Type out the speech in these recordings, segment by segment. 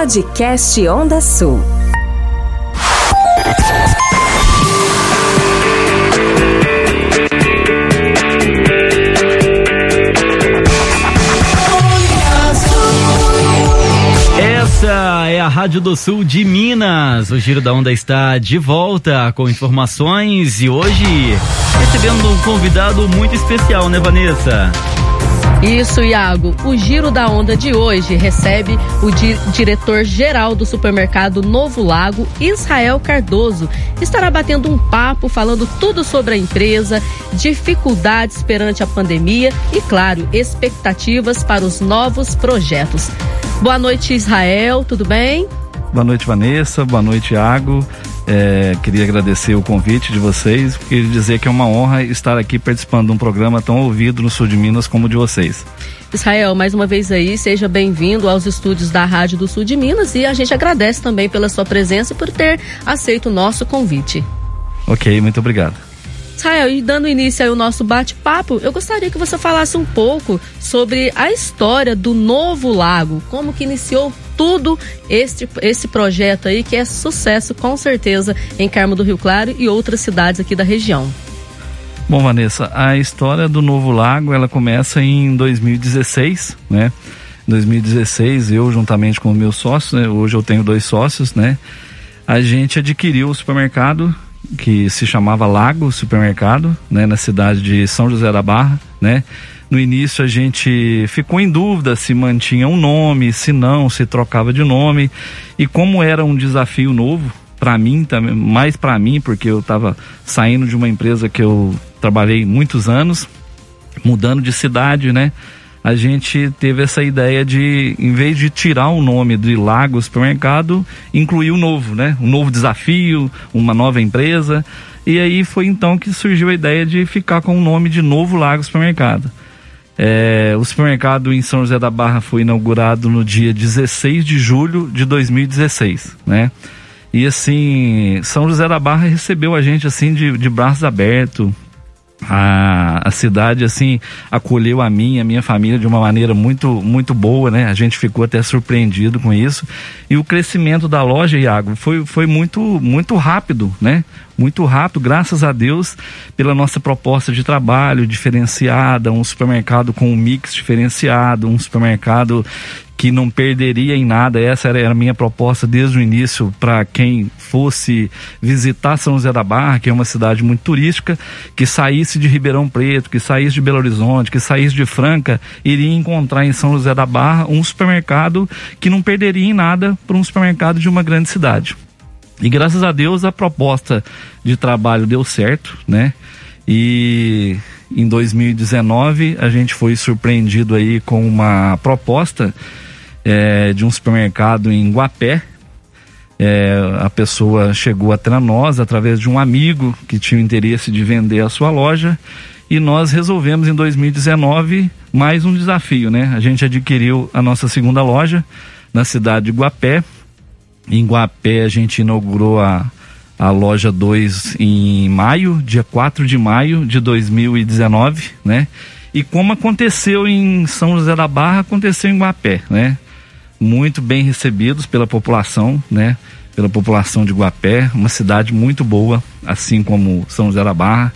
Podcast Onda Sul. Essa é a Rádio do Sul de Minas. O Giro da Onda está de volta com informações e hoje recebendo um convidado muito especial, né, Vanessa? Isso, Iago. O Giro da Onda de hoje recebe o di diretor-geral do supermercado Novo Lago, Israel Cardoso. Estará batendo um papo, falando tudo sobre a empresa, dificuldades perante a pandemia e, claro, expectativas para os novos projetos. Boa noite, Israel. Tudo bem? Boa noite, Vanessa. Boa noite, Iago. É, queria agradecer o convite de vocês e dizer que é uma honra estar aqui participando de um programa tão ouvido no sul de Minas como o de vocês. Israel, mais uma vez aí, seja bem-vindo aos estúdios da Rádio do Sul de Minas e a gente agradece também pela sua presença e por ter aceito o nosso convite. Ok, muito obrigado. Israel, e dando início ao nosso bate-papo, eu gostaria que você falasse um pouco sobre a história do Novo Lago, como que iniciou tudo este, esse projeto aí, que é sucesso com certeza em Carmo do Rio Claro e outras cidades aqui da região. Bom, Vanessa, a história do Novo Lago, ela começa em 2016, né? Em 2016, eu juntamente com o meu sócio, né? hoje eu tenho dois sócios, né? A gente adquiriu o supermercado que se chamava Lago Supermercado, né, na cidade de São José da Barra, né? No início a gente ficou em dúvida se mantinha um nome, se não, se trocava de nome. E como era um desafio novo para mim, também, mais para mim, porque eu estava saindo de uma empresa que eu trabalhei muitos anos, mudando de cidade, né? a gente teve essa ideia de, em vez de tirar o nome de Lago Supermercado, incluir o um novo, né? Um novo desafio, uma nova empresa. E aí foi então que surgiu a ideia de ficar com o nome de Novo Lago Supermercado. É, o supermercado em São José da Barra foi inaugurado no dia 16 de julho de 2016, né? E assim, São José da Barra recebeu a gente assim de, de braços abertos, a, a cidade assim acolheu a mim e a minha família de uma maneira muito muito boa né? A gente ficou até surpreendido com isso. E o crescimento da loja Iago foi, foi muito muito rápido né? Muito rápido graças a Deus pela nossa proposta de trabalho diferenciada um supermercado com um mix diferenciado um supermercado que não perderia em nada. Essa era a minha proposta desde o início para quem fosse visitar São José da Barra, que é uma cidade muito turística, que saísse de Ribeirão Preto, que saísse de Belo Horizonte, que saísse de Franca, iria encontrar em São José da Barra um supermercado que não perderia em nada para um supermercado de uma grande cidade. E graças a Deus a proposta de trabalho deu certo, né? E em 2019 a gente foi surpreendido aí com uma proposta é, de um supermercado em Guapé. É, a pessoa chegou até nós através de um amigo que tinha o interesse de vender a sua loja e nós resolvemos em 2019 mais um desafio, né? A gente adquiriu a nossa segunda loja na cidade de Guapé. Em Guapé a gente inaugurou a, a loja 2 em maio, dia 4 de maio de 2019, né? E como aconteceu em São José da Barra, aconteceu em Guapé, né? Muito bem recebidos pela população, né? Pela população de Guapé, uma cidade muito boa, assim como São José da Barra.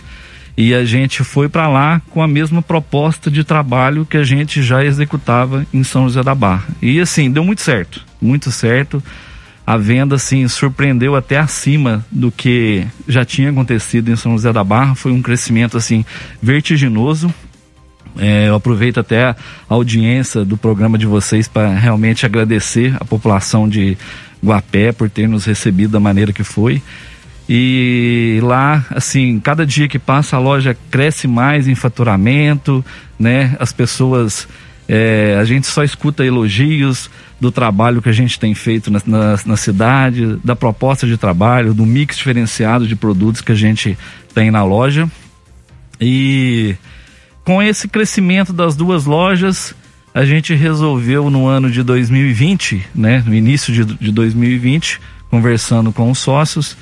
E a gente foi para lá com a mesma proposta de trabalho que a gente já executava em São José da Barra. E assim, deu muito certo, muito certo. A venda assim surpreendeu até acima do que já tinha acontecido em São José da Barra, foi um crescimento assim vertiginoso, é, eu aproveito até a audiência do programa de vocês para realmente agradecer a população de Guapé por ter nos recebido da maneira que foi. E lá, assim, cada dia que passa a loja cresce mais em faturamento, né? As pessoas, é, a gente só escuta elogios do trabalho que a gente tem feito na, na, na cidade, da proposta de trabalho, do mix diferenciado de produtos que a gente tem na loja. E com esse crescimento das duas lojas, a gente resolveu no ano de 2020, né, no início de, de 2020, conversando com os sócios,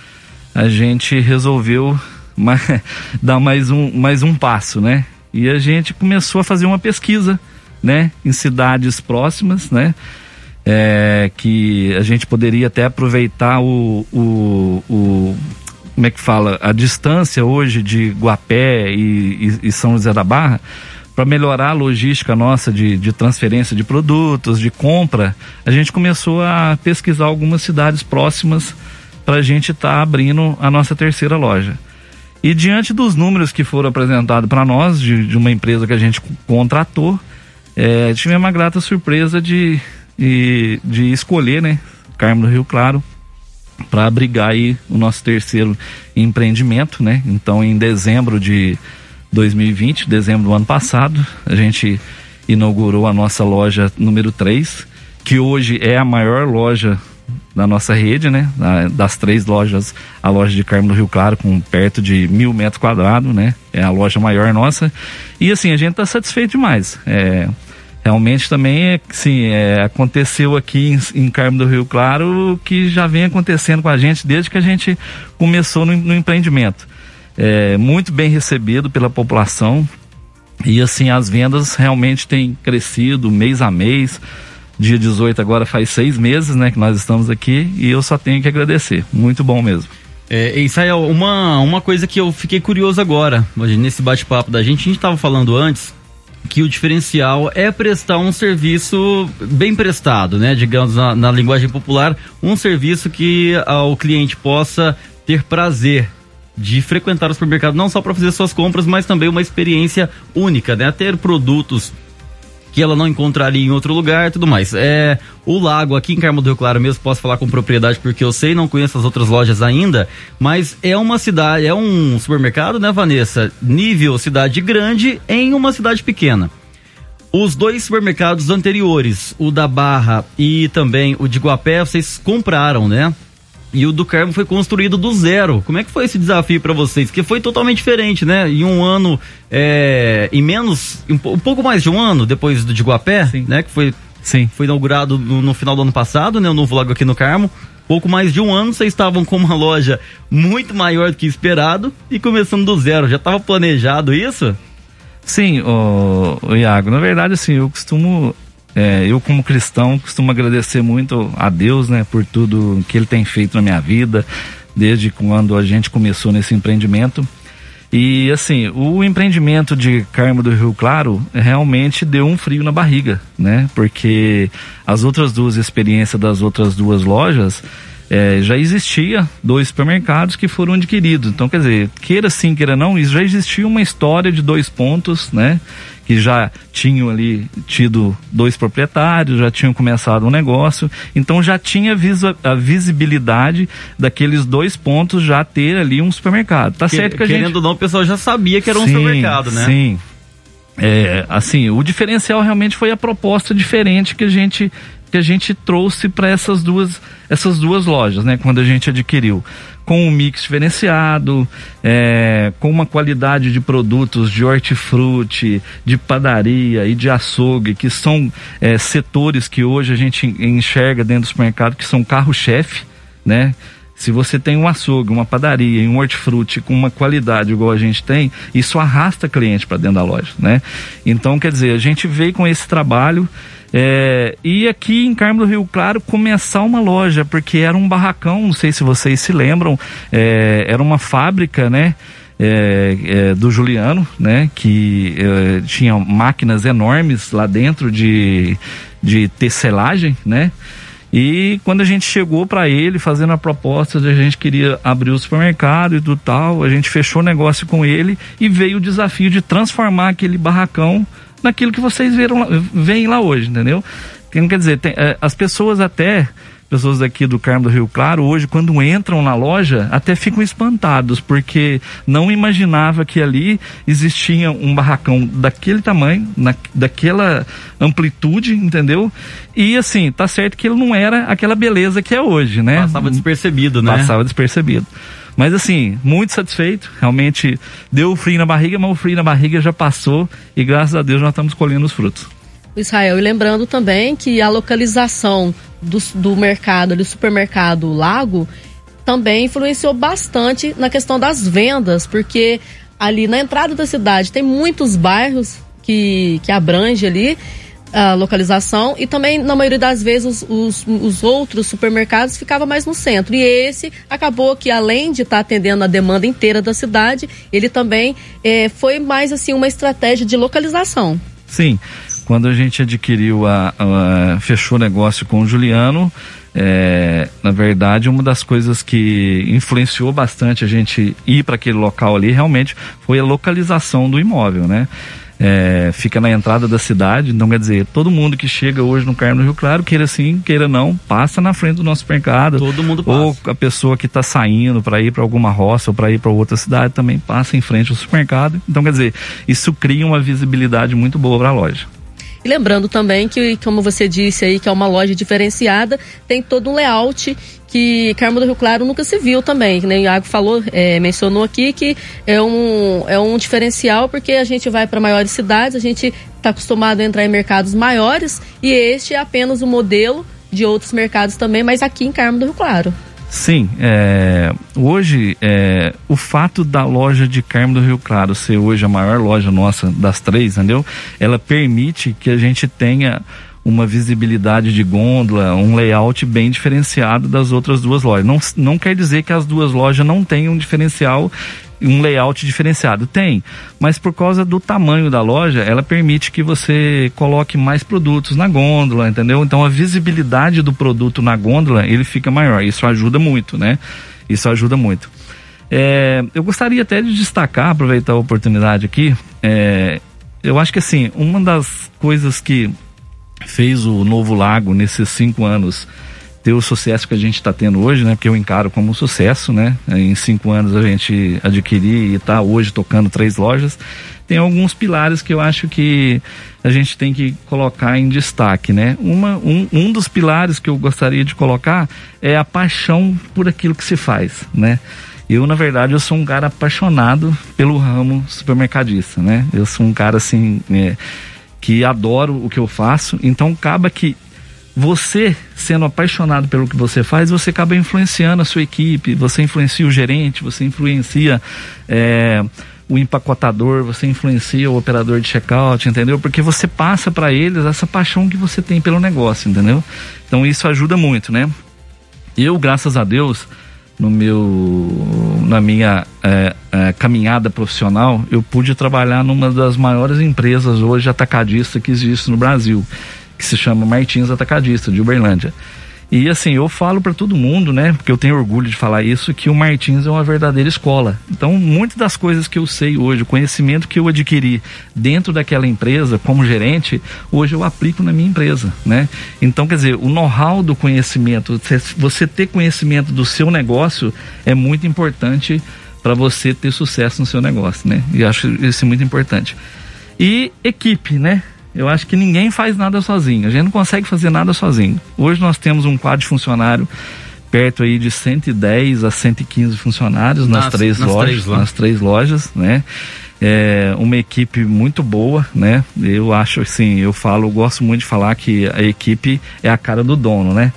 a gente resolveu mais, dar mais um, mais um passo, né? E a gente começou a fazer uma pesquisa, né, em cidades próximas, né? é, que a gente poderia até aproveitar o, o, o, como é que fala, a distância hoje de Guapé e, e, e São José da Barra para melhorar a logística nossa de, de transferência de produtos, de compra, a gente começou a pesquisar algumas cidades próximas para a gente estar tá abrindo a nossa terceira loja. E diante dos números que foram apresentados para nós, de, de, uma empresa que a gente contratou, é, tivemos uma grata surpresa de, de, de escolher, né, Carmo do Rio Claro, para abrigar aí o nosso terceiro empreendimento, né? Então, em dezembro de 2020, dezembro do ano passado, a gente inaugurou a nossa loja número 3, que hoje é a maior loja da nossa rede, né? Das três lojas, a loja de Carmo do Rio Claro, com perto de mil metros quadrados, né? É a loja maior nossa. E assim, a gente está satisfeito demais. É, realmente também é, sim, é, aconteceu aqui em, em Carmo do Rio Claro que já vem acontecendo com a gente desde que a gente começou no, no empreendimento é, muito bem recebido pela população e assim as vendas realmente têm crescido mês a mês. Dia 18 agora faz seis meses, né, que nós estamos aqui e eu só tenho que agradecer. Muito bom mesmo. É, Israel, uma, uma coisa que eu fiquei curioso agora, nesse bate-papo da gente, a gente estava falando antes que o diferencial é prestar um serviço bem prestado, né? Digamos na, na linguagem popular, um serviço que a, o cliente possa ter prazer de frequentar o supermercado não só para fazer suas compras, mas também uma experiência única, né? Ter produtos que ela não encontraria em outro lugar tudo mais. É, o lago aqui em Carmo do Rio Claro mesmo, posso falar com propriedade porque eu sei, não conheço as outras lojas ainda, mas é uma cidade, é um supermercado, né, Vanessa? Nível cidade grande em uma cidade pequena. Os dois supermercados anteriores, o da Barra e também o de Guapé, vocês compraram, né? E o do Carmo foi construído do zero. Como é que foi esse desafio para vocês? Que foi totalmente diferente, né? Em um ano, é, em menos, um, um, pouco mais de um ano depois do de Guapé, Sim. né? Que foi, Sim. foi inaugurado no, no, final do ano passado, né? O novo lago aqui no Carmo. Pouco mais de um ano, vocês estavam com uma loja muito maior do que esperado e começando do zero. Já estava planejado isso? Sim, o, o Iago. Na verdade, assim, eu costumo é, eu, como cristão, costumo agradecer muito a Deus, né, por tudo que Ele tem feito na minha vida, desde quando a gente começou nesse empreendimento. E assim, o empreendimento de Carmo do Rio Claro realmente deu um frio na barriga, né? Porque as outras duas experiências das outras duas lojas é, já existia dois supermercados que foram adquiridos. Então, quer dizer, queira sim, queira não, já existia uma história de dois pontos, né? que já tinham ali tido dois proprietários, já tinham começado um negócio, então já tinha a visibilidade daqueles dois pontos já ter ali um supermercado. Tá que, certo que a querendo gente... ou não, o pessoal já sabia que era um sim, supermercado, né? Sim. É, assim, o diferencial realmente foi a proposta diferente que a gente que a gente trouxe para essas duas essas duas lojas, né? Quando a gente adquiriu com um mix diferenciado, é, com uma qualidade de produtos de hortifruti, de padaria e de açougue, que são é, setores que hoje a gente enxerga dentro do supermercado que são carro-chefe, né? Se você tem um açougue, uma padaria e um hortifruti com uma qualidade igual a gente tem, isso arrasta cliente para dentro da loja, né? Então, quer dizer, a gente veio com esse trabalho é, e aqui em Carmo do Rio Claro começar uma loja, porque era um barracão, não sei se vocês se lembram, é, era uma fábrica, né? É, é, do Juliano, né? Que é, tinha máquinas enormes lá dentro de, de tecelagem, né? E quando a gente chegou para ele fazendo a proposta de a gente queria abrir o supermercado e do tal, a gente fechou o negócio com ele e veio o desafio de transformar aquele barracão naquilo que vocês viram, veem lá hoje, entendeu? Então, quer dizer, tem, é, as pessoas até, pessoas aqui do Carmo do Rio Claro, hoje, quando entram na loja, até ficam espantados, porque não imaginava que ali existia um barracão daquele tamanho, na, daquela amplitude, entendeu? E assim, tá certo que ele não era aquela beleza que é hoje, né? Passava despercebido, né? Passava despercebido. Mas assim, muito satisfeito. Realmente deu frio na barriga, mas o frio na barriga já passou e graças a Deus nós estamos colhendo os frutos. Israel, e lembrando também que a localização do, do mercado, do supermercado Lago, também influenciou bastante na questão das vendas, porque ali na entrada da cidade tem muitos bairros que, que abrange ali a localização e também, na maioria das vezes, os, os, os outros supermercados ficavam mais no centro. E esse acabou que, além de estar tá atendendo a demanda inteira da cidade, ele também é, foi mais assim uma estratégia de localização. Sim. Quando a gente adquiriu a, a fechou negócio com o Juliano, é, na verdade, uma das coisas que influenciou bastante a gente ir para aquele local ali realmente foi a localização do imóvel, né? É, fica na entrada da cidade, então quer dizer, todo mundo que chega hoje no Carmo do Rio Claro, queira sim, queira não, passa na frente do nosso supermercado. Todo mundo passa. Ou a pessoa que está saindo para ir para alguma roça ou para ir para outra cidade também passa em frente ao supermercado. Então quer dizer, isso cria uma visibilidade muito boa para a loja. E lembrando também que, como você disse aí, que é uma loja diferenciada, tem todo um layout que Carmo do Rio Claro nunca se viu também, que nem o Iago falou, é, mencionou aqui que é um, é um diferencial porque a gente vai para maiores cidades, a gente está acostumado a entrar em mercados maiores e este é apenas o modelo de outros mercados também, mas aqui em Carmo do Rio Claro. Sim, é, hoje é, o fato da loja de Carmo do Rio Claro ser hoje a maior loja nossa das três, entendeu? Ela permite que a gente tenha uma visibilidade de gôndola, um layout bem diferenciado das outras duas lojas. Não, não quer dizer que as duas lojas não tenham um diferencial um layout diferenciado. Tem, mas por causa do tamanho da loja, ela permite que você coloque mais produtos na gôndola, entendeu? Então a visibilidade do produto na gôndola, ele fica maior. Isso ajuda muito, né? Isso ajuda muito. É, eu gostaria até de destacar, aproveitar a oportunidade aqui, é, eu acho que assim, uma das coisas que fez o Novo Lago nesses cinco anos ter o sucesso que a gente está tendo hoje, né? Porque eu encaro como um sucesso, né? Em cinco anos a gente adquirir e está hoje tocando três lojas. Tem alguns pilares que eu acho que a gente tem que colocar em destaque, né? Uma, um, um dos pilares que eu gostaria de colocar é a paixão por aquilo que se faz, né? Eu, na verdade, eu sou um cara apaixonado pelo ramo supermercadista, né? Eu sou um cara, assim, é, que adoro o que eu faço, então acaba que você sendo apaixonado pelo que você faz, você acaba influenciando a sua equipe, você influencia o gerente, você influencia é, o empacotador, você influencia o operador de checkout, entendeu? Porque você passa para eles essa paixão que você tem pelo negócio, entendeu? Então isso ajuda muito, né? Eu, graças a Deus, no meu na minha é, é, caminhada profissional, eu pude trabalhar numa das maiores empresas hoje atacadista que existe no Brasil que se chama Martins Atacadista, de Uberlândia. E assim, eu falo para todo mundo, né, porque eu tenho orgulho de falar isso, que o Martins é uma verdadeira escola. Então, muitas das coisas que eu sei hoje, o conhecimento que eu adquiri dentro daquela empresa como gerente, hoje eu aplico na minha empresa, né? Então, quer dizer, o know-how do conhecimento, você ter conhecimento do seu negócio é muito importante para você ter sucesso no seu negócio, né? E acho isso muito importante. E equipe, né? Eu acho que ninguém faz nada sozinho. A gente não consegue fazer nada sozinho. Hoje nós temos um quadro de funcionário perto aí de 110 a 115 funcionários nas, nas três nas lojas, três nas três lojas, né? É uma equipe muito boa, né? Eu acho assim, eu falo, eu gosto muito de falar que a equipe é a cara do dono, né?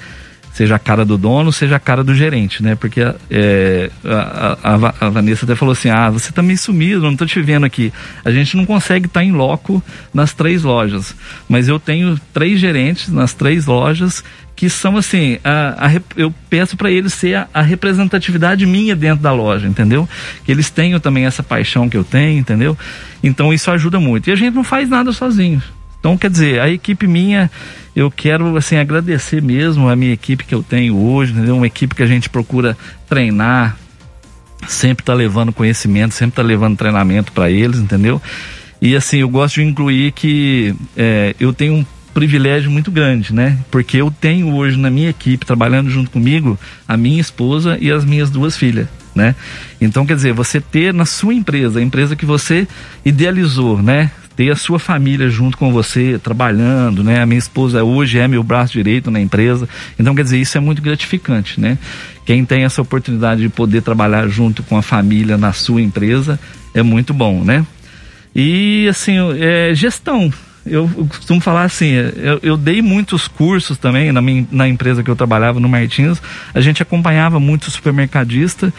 Seja a cara do dono, seja a cara do gerente, né? Porque é, a, a, a, Vanessa até falou assim: ah, você tá meio sumido, não tô te vendo aqui. A gente não consegue estar tá em loco nas três lojas, mas eu tenho três gerentes nas três lojas que são assim, a, a, eu peço para eles ser a, a, representatividade minha dentro da loja, entendeu? Que eles tenham também essa paixão que eu tenho, entendeu? Então isso ajuda muito. E a gente não faz nada sozinho. Então, quer dizer, a equipe minha, eu quero assim agradecer mesmo a minha equipe que eu tenho hoje, entendeu? Uma equipe que a gente procura treinar, sempre tá levando conhecimento, sempre tá levando treinamento para eles, entendeu? E assim, eu gosto de incluir que é, eu tenho um privilégio muito grande, né? Porque eu tenho hoje na minha equipe, trabalhando junto comigo, a minha esposa e as minhas duas filhas, né? Então, quer dizer, você ter na sua empresa, a empresa que você idealizou, né? Ter a sua família junto com você, trabalhando, né? A minha esposa hoje é meu braço direito na empresa. Então, quer dizer, isso é muito gratificante, né? Quem tem essa oportunidade de poder trabalhar junto com a família na sua empresa é muito bom, né? E, assim, é, gestão. Eu, costumo falar assim, eu, eu, dei muitos cursos também na, minha, na empresa que eu trabalhava, no Martins. A gente acompanhava muito o supermercadista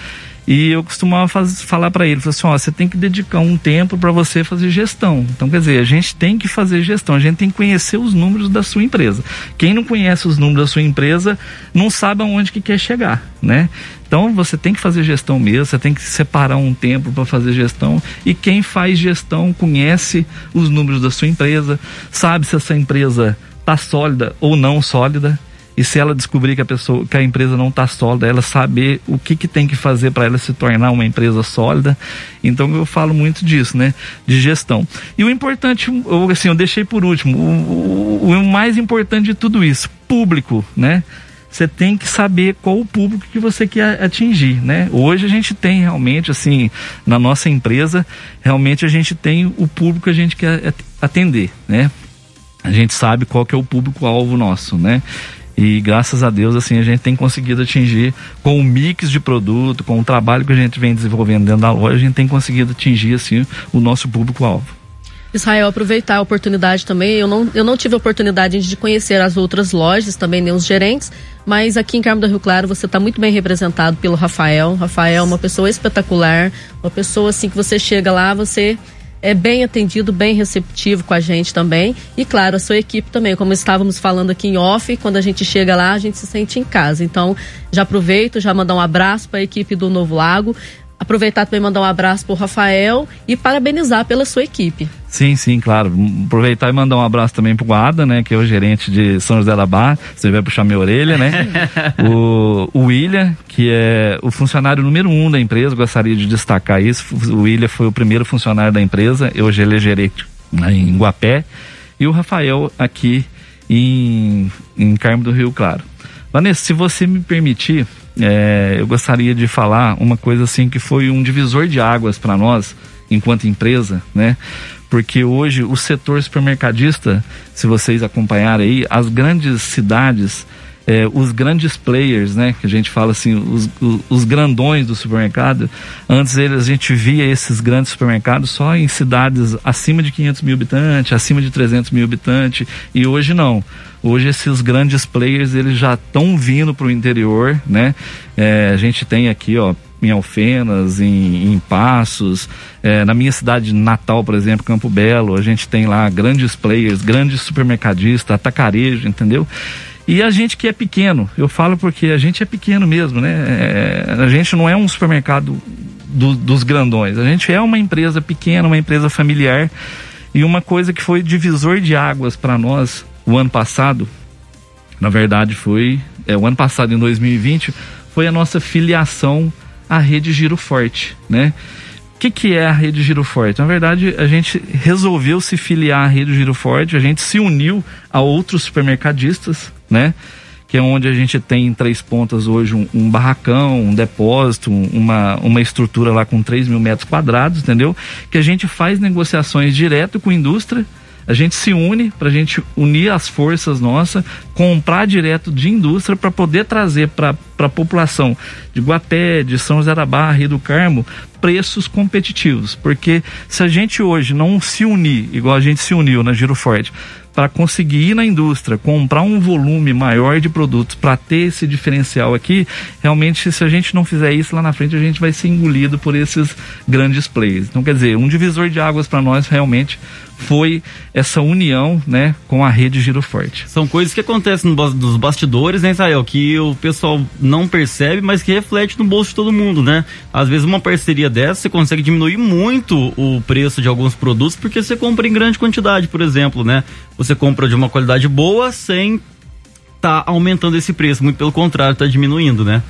E eu costumava faz, falar para ele, assim, ó, você tem que dedicar um tempo para você fazer gestão. Então, quer dizer, a gente tem que fazer gestão, a gente tem que conhecer os números da sua empresa. Quem não conhece os números da sua empresa não sabe aonde que quer chegar, né? Então você tem que fazer gestão mesmo, você tem que separar um tempo para fazer gestão. E quem faz gestão conhece os números da sua empresa, sabe se essa empresa está sólida ou não sólida, e se ela descobrir que a pessoa, que a empresa não está sólida, ela saber o que, que tem que fazer para ela se tornar uma empresa sólida. Então eu falo muito disso, né? De gestão. E o importante, eu, assim, eu deixei por último, o, o, o mais importante de tudo isso, público, né? Você tem que saber qual o público que você quer atingir, né? Hoje a gente tem realmente, assim, na nossa empresa, realmente a gente tem o público que a gente quer atender, né? A gente sabe qual que é o público-alvo nosso, né? E graças a Deus, assim, a gente tem conseguido atingir com o mix de produto, com o trabalho que a gente vem desenvolvendo dentro da loja, a gente tem conseguido atingir, assim, o nosso público-alvo. Israel, aproveitar a oportunidade também. Eu não, eu não tive a oportunidade de conhecer as outras lojas, também nem os gerentes, mas aqui em Carmo do Rio Claro você está muito bem representado pelo Rafael. Rafael é uma pessoa espetacular, uma pessoa assim que você chega lá, você é bem atendido, bem receptivo com a gente também. E claro, a sua equipe também, como estávamos falando aqui em off, quando a gente chega lá, a gente se sente em casa. Então, já aproveito, já mandar um abraço para a equipe do Novo Lago. Aproveitar também mandar um abraço para o Rafael e parabenizar pela sua equipe. Sim, sim, claro. Aproveitar e mandar um abraço também pro Guada, né? Que é o gerente de São José da Barra. Você vai puxar minha orelha, né? o, o William, que é o funcionário número um da empresa, gostaria de destacar isso. O William foi o primeiro funcionário da empresa, hoje ele é gerente né, em Guapé. E o Rafael aqui em, em Carmo do Rio Claro. Vanessa, se você me permitir, é, eu gostaria de falar uma coisa assim que foi um divisor de águas para nós, enquanto empresa, né? Porque hoje o setor supermercadista, se vocês acompanharem aí, as grandes cidades, é, os grandes players, né, que a gente fala assim, os, os, os, grandões do supermercado, antes eles, a gente via esses grandes supermercados só em cidades acima de 500 mil habitantes, acima de 300 mil habitantes, e hoje não. Hoje esses grandes players eles já estão vindo para o interior, né? É, a gente tem aqui, ó, em Alfenas, em, em Passos, é, na minha cidade natal, por exemplo, Campo Belo, a gente tem lá grandes players, grandes supermercadistas, atacarejo, entendeu? E a gente que é pequeno, eu falo porque a gente é pequeno mesmo, né? É, a gente não é um supermercado do, dos grandões, a gente é uma empresa pequena, uma empresa familiar. E uma coisa que foi divisor de águas para nós o ano passado, na verdade foi, é, o ano passado, em 2020, foi a nossa filiação a rede Giro Forte, né? O que, que é a rede Giro Forte? Na verdade, a gente resolveu se filiar à rede Giro Forte, a gente se uniu a outros supermercadistas, né? Que é onde a gente tem em três pontas hoje um, um barracão, um depósito, uma, uma estrutura lá com 3 mil metros quadrados, entendeu? Que a gente faz negociações direto com a indústria, a gente se une para a gente unir as forças nossas, comprar direto de indústria para poder trazer para a população de Guapé, de São José da Barra e do Carmo preços competitivos. Porque se a gente hoje não se unir, igual a gente se uniu na Giro Forte, para conseguir ir na indústria, comprar um volume maior de produtos para ter esse diferencial aqui, realmente se a gente não fizer isso lá na frente, a gente vai ser engolido por esses grandes players. Então, quer dizer, um divisor de águas para nós realmente foi essa união, né, com a rede Giro Forte. São coisas que acontecem nos bastidores, né, Israel, que o pessoal não percebe, mas que reflete no bolso de todo mundo, né? Às vezes uma parceria dessa você consegue diminuir muito o preço de alguns produtos porque você compra em grande quantidade, por exemplo, né? Você compra de uma qualidade boa sem tá aumentando esse preço, muito pelo contrário, tá diminuindo, né?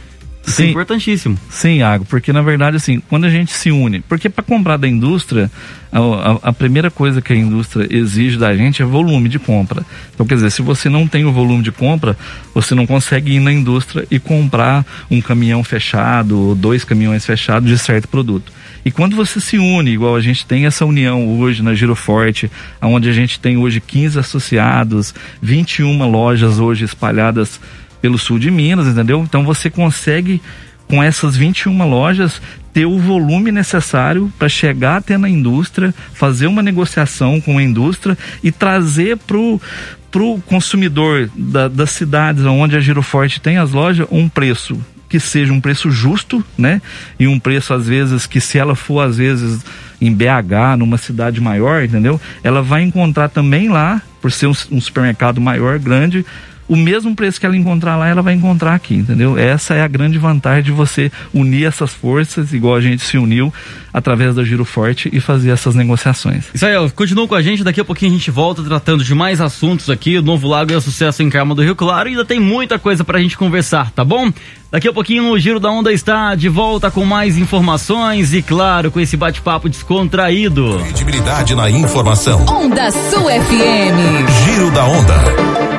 Isso é sim, é importantíssimo. Sim, Iago, porque na verdade, assim, quando a gente se une, porque para comprar da indústria, a, a, a, primeira coisa que a indústria exige da gente é volume de compra. Então, quer dizer, se você não tem o volume de compra, você não consegue ir na indústria e comprar um caminhão fechado ou dois caminhões fechados de certo produto. E quando você se une, igual a gente tem essa união hoje na Giroforte, onde a gente tem hoje 15 associados, 21 lojas hoje espalhadas pelo sul de Minas, entendeu? Então você consegue com essas 21 lojas ter o volume necessário para chegar até na indústria, fazer uma negociação com a indústria e trazer para o consumidor da, das cidades onde a Giroforte tem as lojas um preço que seja um preço justo, né? E um preço às vezes que se ela for às vezes em BH, numa cidade maior, entendeu? Ela vai encontrar também lá, por ser um, um supermercado maior, grande, o mesmo preço que ela encontrar lá, ela vai encontrar aqui, entendeu? Essa é a grande vantagem de você unir essas forças, igual a gente se uniu através da Giro Forte e fazer essas negociações. Israel, continua com a gente, daqui a pouquinho a gente volta tratando de mais assuntos aqui. O Novo Lago é sucesso em Carmo do Rio Claro e ainda tem muita coisa pra gente conversar, tá bom? Daqui a pouquinho o Giro da Onda está de volta com mais informações e, claro, com esse bate-papo descontraído. Credibilidade na informação. Onda Sul FM. Giro da Onda.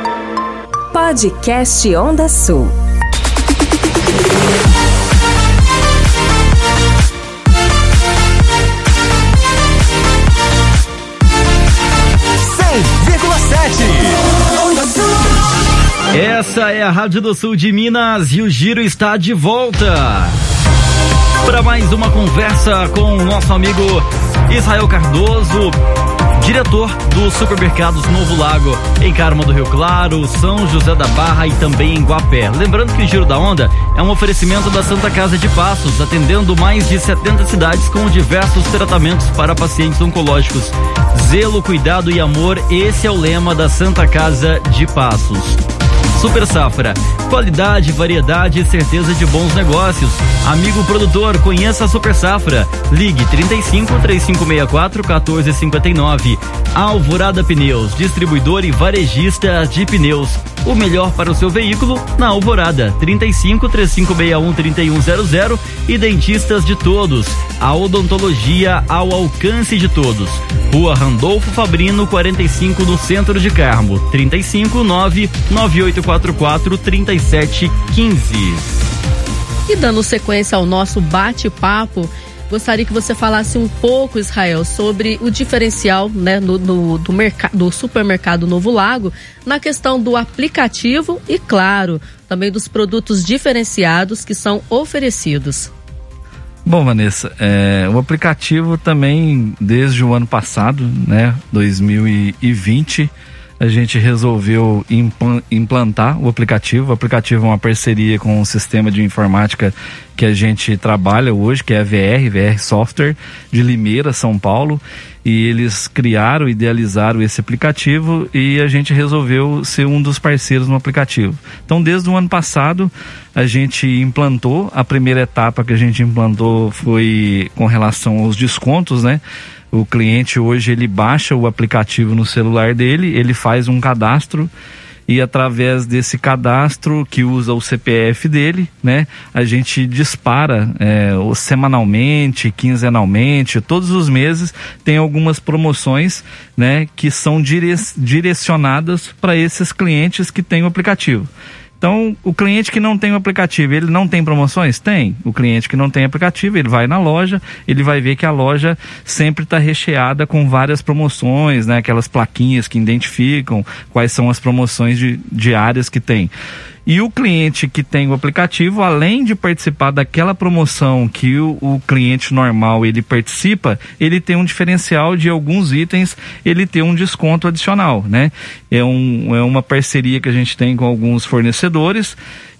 Podcast Onda Sul. Essa é a Rádio do Sul de Minas e o Giro está de volta. Para mais uma conversa com o nosso amigo Israel Cardoso, diretor dos supermercados Novo Lago, em Carmo do Rio Claro, São José da Barra e também em Guapé. Lembrando que o Giro da Onda é um oferecimento da Santa Casa de Passos, atendendo mais de 70 cidades com diversos tratamentos para pacientes oncológicos. Zelo, cuidado e amor, esse é o lema da Santa Casa de Passos. Super Safra. Qualidade, variedade e certeza de bons negócios. Amigo produtor, conheça a Super Safra. Ligue 35 3564 1459. Alvorada Pneus, distribuidor e varejista de pneus. O melhor para o seu veículo na Alvorada. 35 3561 3100 e dentistas de todos. A odontologia ao alcance de todos. Rua Randolfo Fabrino 45 no centro de Carmo. 35 9 9844 3715. E dando sequência ao nosso bate-papo, gostaria que você falasse um pouco, Israel, sobre o diferencial né, no, no, do, do supermercado Novo Lago na questão do aplicativo e, claro, também dos produtos diferenciados que são oferecidos. Bom, Vanessa, é, o aplicativo também, desde o ano passado, né, 2020, a gente resolveu implantar o aplicativo. O aplicativo é uma parceria com um sistema de informática que a gente trabalha hoje, que é a VR, VR Software, de Limeira, São Paulo. E eles criaram, idealizaram esse aplicativo e a gente resolveu ser um dos parceiros no aplicativo. Então, desde o ano passado, a gente implantou. A primeira etapa que a gente implantou foi com relação aos descontos, né? O cliente hoje ele baixa o aplicativo no celular dele, ele faz um cadastro e através desse cadastro que usa o CPF dele, né, a gente dispara é, semanalmente, quinzenalmente, todos os meses tem algumas promoções, né, que são dire direcionadas para esses clientes que têm o aplicativo. Então, o cliente que não tem o aplicativo, ele não tem promoções? Tem. O cliente que não tem aplicativo, ele vai na loja, ele vai ver que a loja sempre está recheada com várias promoções, né? Aquelas plaquinhas que identificam quais são as promoções de, diárias que tem. E o cliente que tem o aplicativo, além de participar daquela promoção que o, o, cliente normal ele participa, ele tem um diferencial de alguns itens, ele tem um desconto adicional, né? É, um, é uma parceria que a gente tem com alguns fornecedores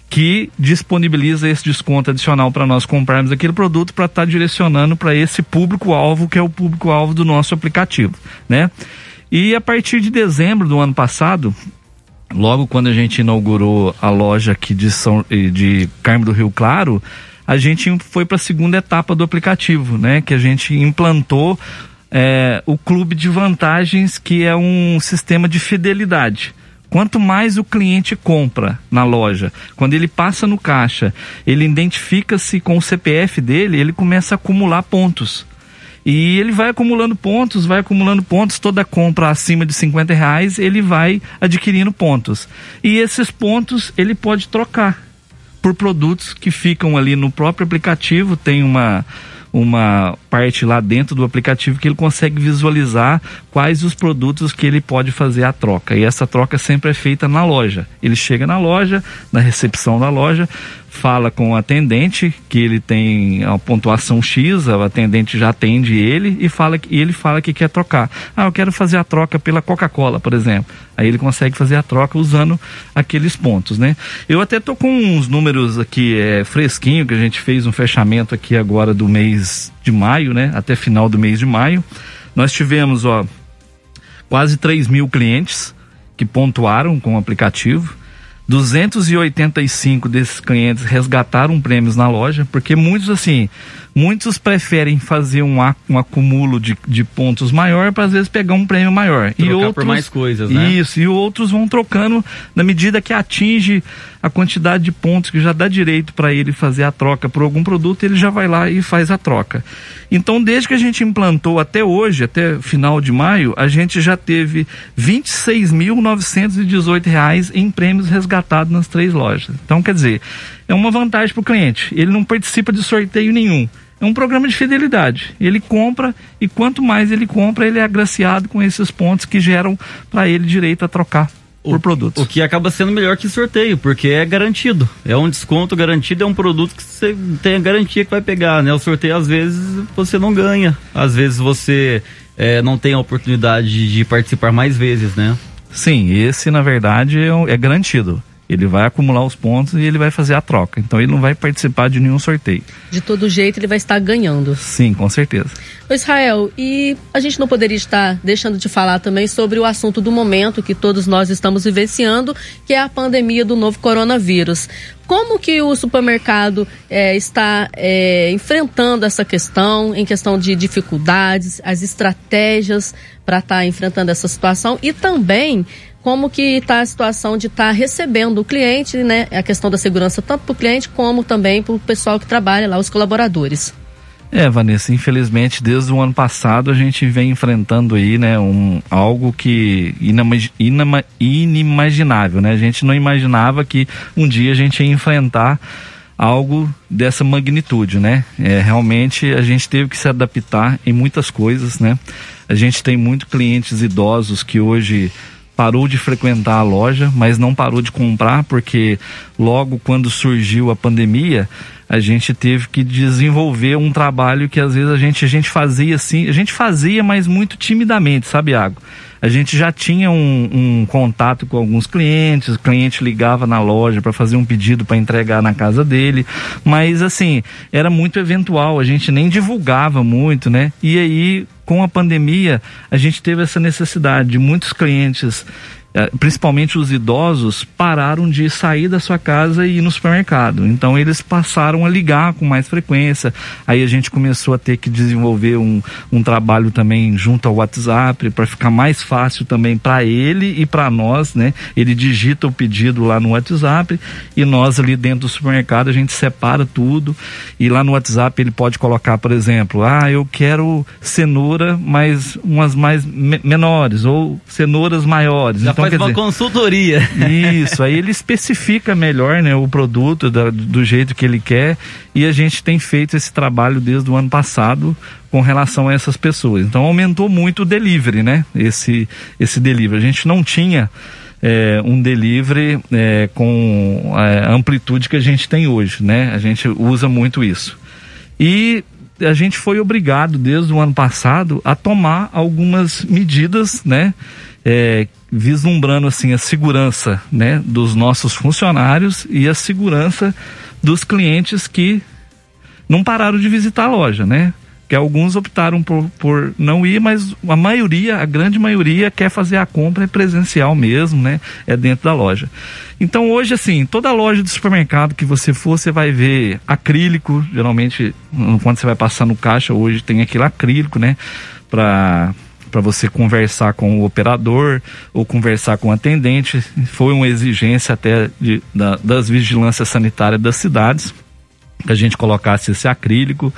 que disponibiliza esse desconto adicional para nós comprarmos aquele produto para estar tá direcionando para esse público-alvo que é o público-alvo do nosso aplicativo, né? E a partir de dezembro do ano passado, logo quando a gente inaugurou a loja aqui de, São, de Carmo do Rio Claro, a gente foi para a segunda etapa do aplicativo, né? Que a gente implantou é, o clube de vantagens, que é um sistema de fidelidade. Quanto mais o cliente compra na loja, quando ele passa no caixa, ele identifica-se com o CPF dele, ele começa a acumular pontos. E ele vai acumulando pontos, vai acumulando pontos, toda compra acima de 50 reais ele vai adquirindo pontos. E esses pontos ele pode trocar por produtos que ficam ali no próprio aplicativo, tem uma, uma parte lá dentro do aplicativo que ele consegue visualizar quais os produtos que ele pode fazer a troca. E essa troca sempre é feita na loja. Ele chega na loja, na recepção da loja, fala com o atendente que ele tem a pontuação X, o atendente já atende ele e fala que ele fala que quer trocar. Ah, eu quero fazer a troca pela Coca-Cola, por exemplo. Aí ele consegue fazer a troca usando aqueles pontos, né? Eu até tô com uns números aqui é, fresquinho que a gente fez um fechamento aqui agora do mês de maio, né? Até final do mês de maio. Nós tivemos, ó, quase 3 mil clientes que pontuaram com o aplicativo. 285 desses clientes resgataram prêmios na loja, porque muitos, assim, Muitos preferem fazer um, um acúmulo de, de pontos maior para às vezes pegar um prêmio maior. Trocar e outros, por mais coisas, né? Isso, e outros vão trocando na medida que atinge a quantidade de pontos que já dá direito para ele fazer a troca por algum produto, ele já vai lá e faz a troca. Então, desde que a gente implantou até hoje, até final de maio, a gente já teve R$ 26.918 em prêmios resgatados nas três lojas. Então, quer dizer, é uma vantagem para o cliente. Ele não participa de sorteio nenhum. É um programa de fidelidade. Ele compra e quanto mais ele compra, ele é agraciado com esses pontos que geram para ele direito a trocar o, por produtos. O que acaba sendo melhor que sorteio, porque é garantido. É um desconto garantido, é um produto que você tem a garantia que vai pegar, né? O sorteio às vezes você não ganha, às vezes você é, não tem a oportunidade de participar mais vezes, né? Sim, esse na verdade é, é garantido. Ele vai acumular os pontos e ele vai fazer a troca. Então ele não vai participar de nenhum sorteio. De todo jeito ele vai estar ganhando. Sim, com certeza. Israel, e a gente não poderia estar deixando de falar também sobre o assunto do momento que todos nós estamos vivenciando, que é a pandemia do novo coronavírus. Como que o supermercado é, está é, enfrentando essa questão, em questão de dificuldades, as estratégias para estar enfrentando essa situação e também como que está a situação de estar tá recebendo o cliente, né? A questão da segurança tanto para o cliente como também para o pessoal que trabalha lá, os colaboradores. É, Vanessa, infelizmente desde o ano passado a gente vem enfrentando aí, né, um, algo que inimaginável, né? A gente não imaginava que um dia a gente ia enfrentar algo dessa magnitude, né? É, realmente a gente teve que se adaptar em muitas coisas, né? A gente tem muito clientes idosos que hoje parou de frequentar a loja, mas não parou de comprar, porque logo quando surgiu a pandemia, a gente teve que desenvolver um trabalho que às vezes a gente, a gente fazia assim, a gente fazia, mas muito timidamente, sabe, Iago? A gente já tinha um, um contato com alguns clientes, o cliente ligava na loja para fazer um pedido para entregar na casa dele, mas assim, era muito eventual, a gente nem divulgava muito, né? E aí com a pandemia, a gente teve essa necessidade. De muitos clientes principalmente os idosos, pararam de sair da sua casa e ir no supermercado. Então eles passaram a ligar com mais frequência. Aí a gente começou a ter que desenvolver um, um trabalho também junto ao WhatsApp para ficar mais fácil também para ele e para nós, né? Ele digita o pedido lá no WhatsApp e nós ali dentro do supermercado a gente separa tudo e lá no WhatsApp ele pode colocar, por exemplo, ah, eu quero cenoura, mas umas mais me menores ou cenouras maiores. Já então, faz uma dizer, consultoria. Isso, aí ele especifica melhor né, o produto da, do jeito que ele quer e a gente tem feito esse trabalho desde o ano passado com relação a essas pessoas. Então aumentou muito o delivery, né? Esse, esse delivery. A gente não tinha é, um delivery é, com a amplitude que a gente tem hoje, né? A gente usa muito isso. E a gente foi obrigado desde o ano passado a tomar algumas medidas, né? É, vislumbrando assim a segurança né, dos nossos funcionários e a segurança dos clientes que não pararam de visitar a loja, né? Que alguns optaram por, por não ir, mas a maioria, a grande maioria, quer fazer a compra é presencial mesmo, né? É dentro da loja. Então hoje, assim, toda loja de supermercado que você for, você vai ver acrílico. Geralmente, quando você vai passar no caixa, hoje tem aquele acrílico, né? Para para você conversar com o operador ou conversar com o atendente. Foi uma exigência até de, da, das vigilâncias sanitárias das cidades que a gente colocasse esse acrílico.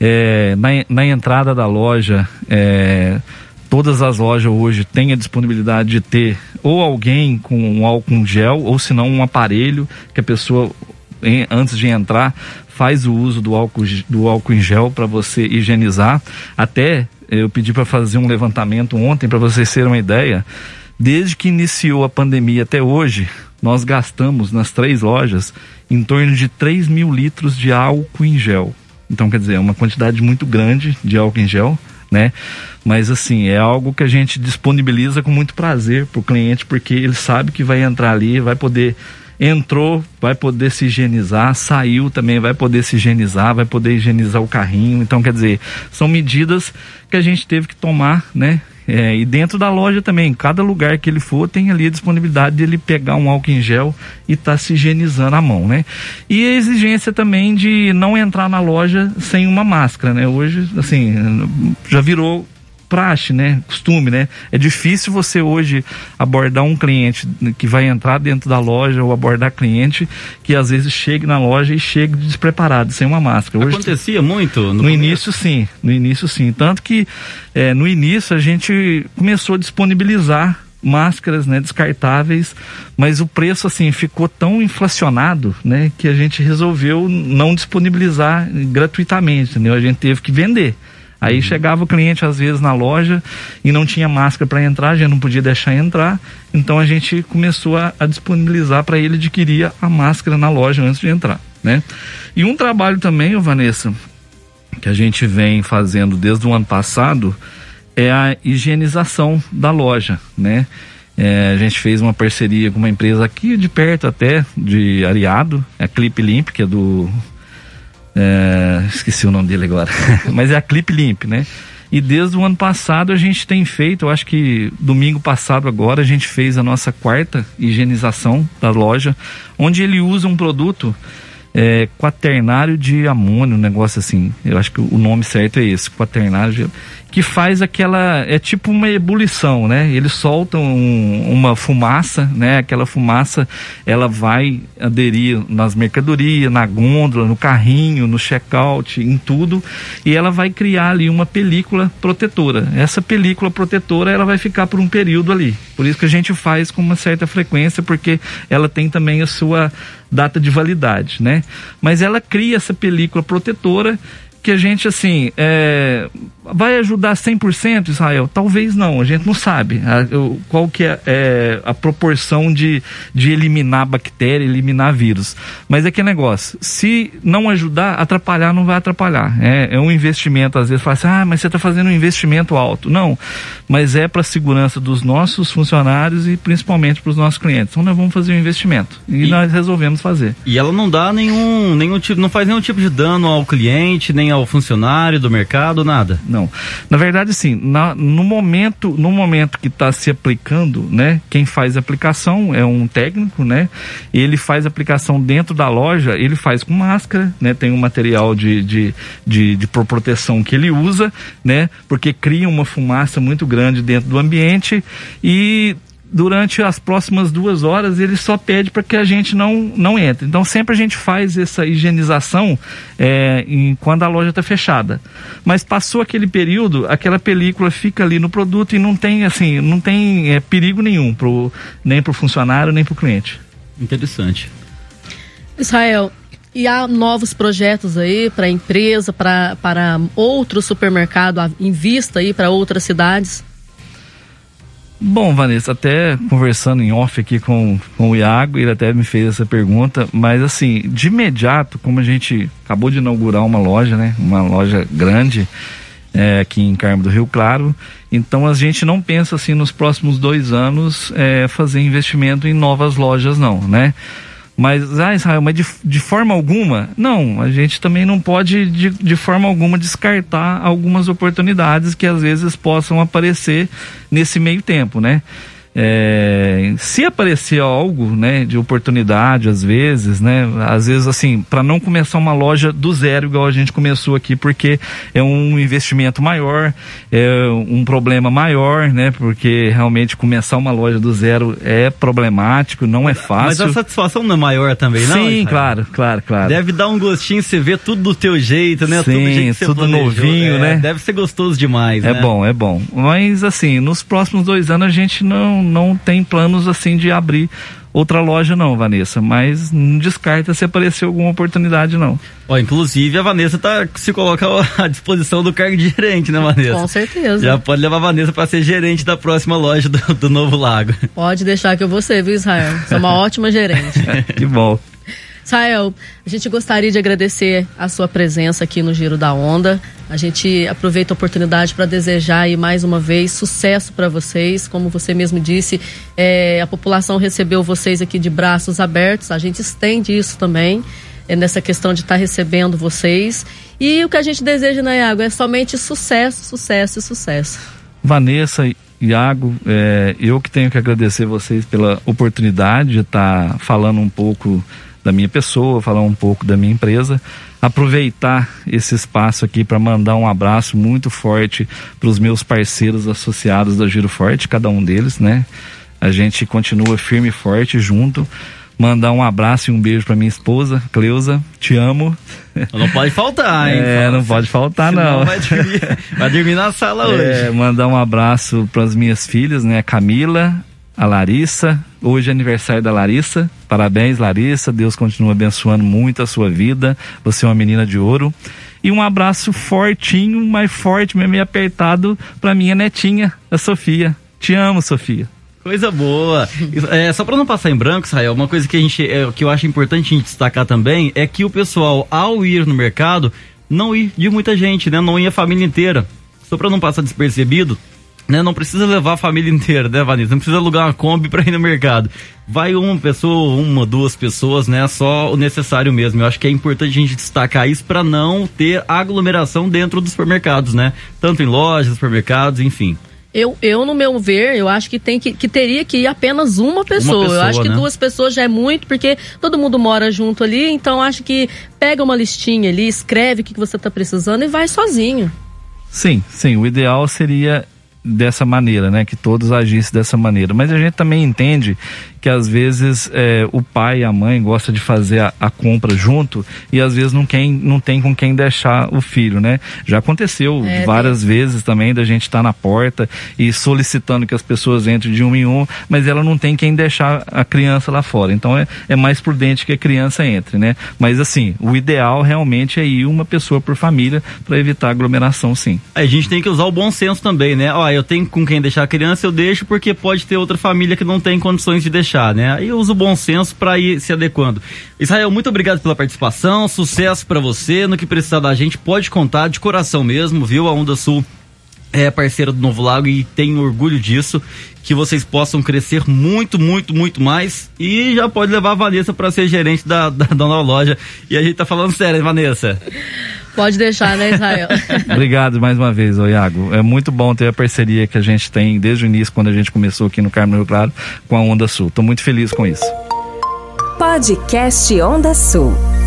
É, na, na entrada da loja, é, todas as lojas hoje têm a disponibilidade de ter ou alguém com um álcool gel ou se não um aparelho que a pessoa em, antes de entrar, faz o uso do álcool, do álcool em gel para você higienizar. Até eu pedi para fazer um levantamento ontem para vocês terem uma ideia. Desde que iniciou a pandemia até hoje, nós gastamos nas três lojas em torno de 3 mil litros de álcool em gel. Então, quer dizer, é uma quantidade muito grande de álcool em gel, né? Mas assim, é algo que a gente disponibiliza com muito prazer para o cliente, porque ele sabe que vai entrar ali, vai poder entrou, vai poder se higienizar, saiu também, vai poder se higienizar, vai poder higienizar o carrinho. Então, quer dizer, são medidas que a gente teve que tomar, né? É, e dentro da loja também, cada lugar que ele for, tem ali a disponibilidade de ele pegar um álcool em gel e estar tá se higienizando a mão, né? E a exigência também de não entrar na loja sem uma máscara, né? Hoje, assim, já virou praxe, né? Costume, né? É difícil você hoje abordar um cliente que vai entrar dentro da loja ou abordar cliente que às vezes chegue na loja e chegue despreparado, sem uma máscara. Hoje, Acontecia muito? No, no início, sim. No início, sim. Tanto que é, no início a gente começou a disponibilizar máscaras né, descartáveis, mas o preço assim ficou tão inflacionado né, que a gente resolveu não disponibilizar gratuitamente, entendeu? A gente teve que vender. Aí uhum. chegava o cliente às vezes na loja e não tinha máscara para entrar, a gente não podia deixar entrar, então a gente começou a, a disponibilizar para ele adquirir a máscara na loja antes de entrar, né? E um trabalho também, Vanessa, que a gente vem fazendo desde o ano passado é a higienização da loja, né? É, a gente fez uma parceria com uma empresa aqui de perto até, de Ariado, é a Clip Limp, que é do é, esqueci o nome dele agora. Mas é a Clip Limp, né? E desde o ano passado a gente tem feito, eu acho que domingo passado agora a gente fez a nossa quarta higienização da loja, onde ele usa um produto é, quaternário de amônio, um negócio assim. Eu acho que o nome certo é esse, quaternário de que faz aquela é tipo uma ebulição, né? Eles soltam um, uma fumaça, né? Aquela fumaça ela vai aderir nas mercadorias, na gôndola, no carrinho, no checkout, em tudo, e ela vai criar ali uma película protetora. Essa película protetora ela vai ficar por um período ali. Por isso que a gente faz com uma certa frequência, porque ela tem também a sua data de validade, né? Mas ela cria essa película protetora que a gente assim é, vai ajudar 100% Israel? Talvez não, a gente não sabe a, qual que é, é, a proporção de, de eliminar bactéria, eliminar vírus. Mas é que negócio, se não ajudar, atrapalhar não vai atrapalhar. É, é um investimento, às vezes fala assim, ah, mas você está fazendo um investimento alto. Não, mas é para a segurança dos nossos funcionários e principalmente para os nossos clientes. Então nós vamos fazer um investimento e, e, nós resolvemos fazer. E ela não dá nenhum, nenhum tipo, não faz nenhum tipo de dano ao cliente, nem ao funcionário do mercado, nada. Não não. Na verdade, sim, na, no momento, no momento que está se aplicando, né? Quem faz a aplicação é um técnico, né? Ele faz a aplicação dentro da loja, ele faz com máscara, né? Tem um material de, de, de, de proteção que ele usa, né? Porque cria uma fumaça muito grande dentro do ambiente e durante as próximas duas horas ele só pede para que a gente não, não entre. Então sempre a gente faz essa higienização é, em, quando a loja está fechada. Mas passou aquele período, aquela película fica ali no produto e não tem assim, não tem é, perigo nenhum pro, nem para o funcionário nem para o cliente. Interessante. Israel, e há novos projetos aí para a empresa, pra, para outro supermercado em vista aí para outras cidades? Bom, Vanessa, até conversando em off aqui com, com o Iago, ele até me fez essa pergunta, mas assim, de imediato, como a gente acabou de inaugurar uma loja, né? Uma loja grande é, aqui em Carmo do Rio Claro, então a gente não pensa assim nos próximos dois anos é, fazer investimento em novas lojas, não, né? Mas, ah, Israel, mas de, de forma alguma? Não, a gente também não pode, de, de forma alguma, descartar algumas oportunidades que às vezes possam aparecer nesse meio tempo, né? É, se aparecer algo, né, de oportunidade, às vezes, né, às vezes assim, para não começar uma loja do zero igual a gente começou aqui, porque é um investimento maior, é um problema maior, né, porque realmente começar uma loja do zero é problemático, não é fácil. Mas a satisfação não é maior também, não? Sim, claro, claro, claro. Deve dar um gostinho, você vê tudo do teu jeito, né? Sim, tudo, jeito tudo novinho, é, né? Deve ser gostoso demais, É né? bom, é bom. Mas assim, nos próximos dois anos a gente não não tem planos assim de abrir outra loja não, Vanessa, mas não descarta se aparecer alguma oportunidade não. Ó, inclusive a Vanessa tá se coloca à disposição do cargo de gerente, né, Vanessa? Com certeza. Já pode levar a Vanessa para ser gerente da próxima loja do, do Novo Lago. Pode deixar que eu vou ser, viu, Israel? Você é uma ótima gerente. que bom. Israel, a gente gostaria de agradecer a sua presença aqui no Giro da Onda. A gente aproveita a oportunidade para desejar aí mais uma vez sucesso para vocês. Como você mesmo disse, é, a população recebeu vocês aqui de braços abertos. A gente estende isso também é, nessa questão de estar tá recebendo vocês. E o que a gente deseja, né, Iago, é somente sucesso, sucesso e sucesso. Vanessa, Iago, é, eu que tenho que agradecer vocês pela oportunidade de estar tá falando um pouco da minha pessoa, falar um pouco da minha empresa, aproveitar esse espaço aqui para mandar um abraço muito forte para os meus parceiros associados da Giro Forte, cada um deles, né? A gente continua firme e forte junto. Mandar um abraço e um beijo para minha esposa, Cleusa. Te amo. Não pode faltar, hein? É, não pode faltar, não. Vai dormir, vai dormir na sala é, hoje. Mandar um abraço para as minhas filhas, né? Camila, a Larissa. Hoje é aniversário da Larissa. Parabéns, Larissa. Deus continua abençoando muito a sua vida. Você é uma menina de ouro. E um abraço fortinho, mais forte, meio apertado para minha netinha, a Sofia. Te amo, Sofia. Coisa boa. É, só para não passar em branco, Israel, uma coisa que, a gente, é, que eu acho importante a gente destacar também é que o pessoal, ao ir no mercado, não ir de muita gente, né? Não ir a família inteira. Só para não passar despercebido, né? Não precisa levar a família inteira, né, Vanessa? Não precisa alugar uma Kombi para ir no mercado. Vai uma pessoa, uma, duas pessoas, né? Só o necessário mesmo. Eu acho que é importante a gente destacar isso para não ter aglomeração dentro dos supermercados, né? Tanto em lojas, supermercados, enfim. Eu, eu, no meu ver, eu acho que tem que, que teria que ir apenas uma pessoa. Uma pessoa eu acho que né? duas pessoas já é muito, porque todo mundo mora junto ali, então acho que pega uma listinha ali, escreve o que, que você está precisando e vai sozinho. Sim, sim. O ideal seria dessa maneira, né? Que todos agissem dessa maneira. Mas a gente também entende que às vezes é, o pai e a mãe gostam de fazer a, a, compra junto e às vezes não, quem, não tem com quem deixar o filho, né? Já aconteceu é, várias vezes também da gente estar tá na porta e solicitando que as pessoas entrem de um em um, mas ela não tem quem deixar a criança lá fora. Então é, é mais prudente que a criança entre, né? Mas assim, o ideal realmente é ir uma pessoa por família para evitar aglomeração, sim. A gente tem que usar o bom senso também, né? Ó, eu tenho com quem deixar a criança, eu deixo porque pode ter outra família que não tem condições de deixar deixar, né? Aí uso o bom senso para ir se adequando. Israel, muito obrigado pela participação, sucesso para você. No que precisar da gente, pode contar de coração mesmo, viu? A Onda Sul é parceira do Novo Lago e tenho orgulho disso. Que vocês possam crescer muito, muito, muito mais. E já pode levar a Vanessa para ser gerente da, da, da loja. E a gente tá falando sério, hein, Vanessa? Pode deixar, né, Israel? Obrigado mais uma vez, ô Iago. É muito bom ter a parceria que a gente tem desde o início, quando a gente começou aqui no Carmo Rio Claro, com a Onda Sul. Estou muito feliz com isso. Podcast Onda Sul.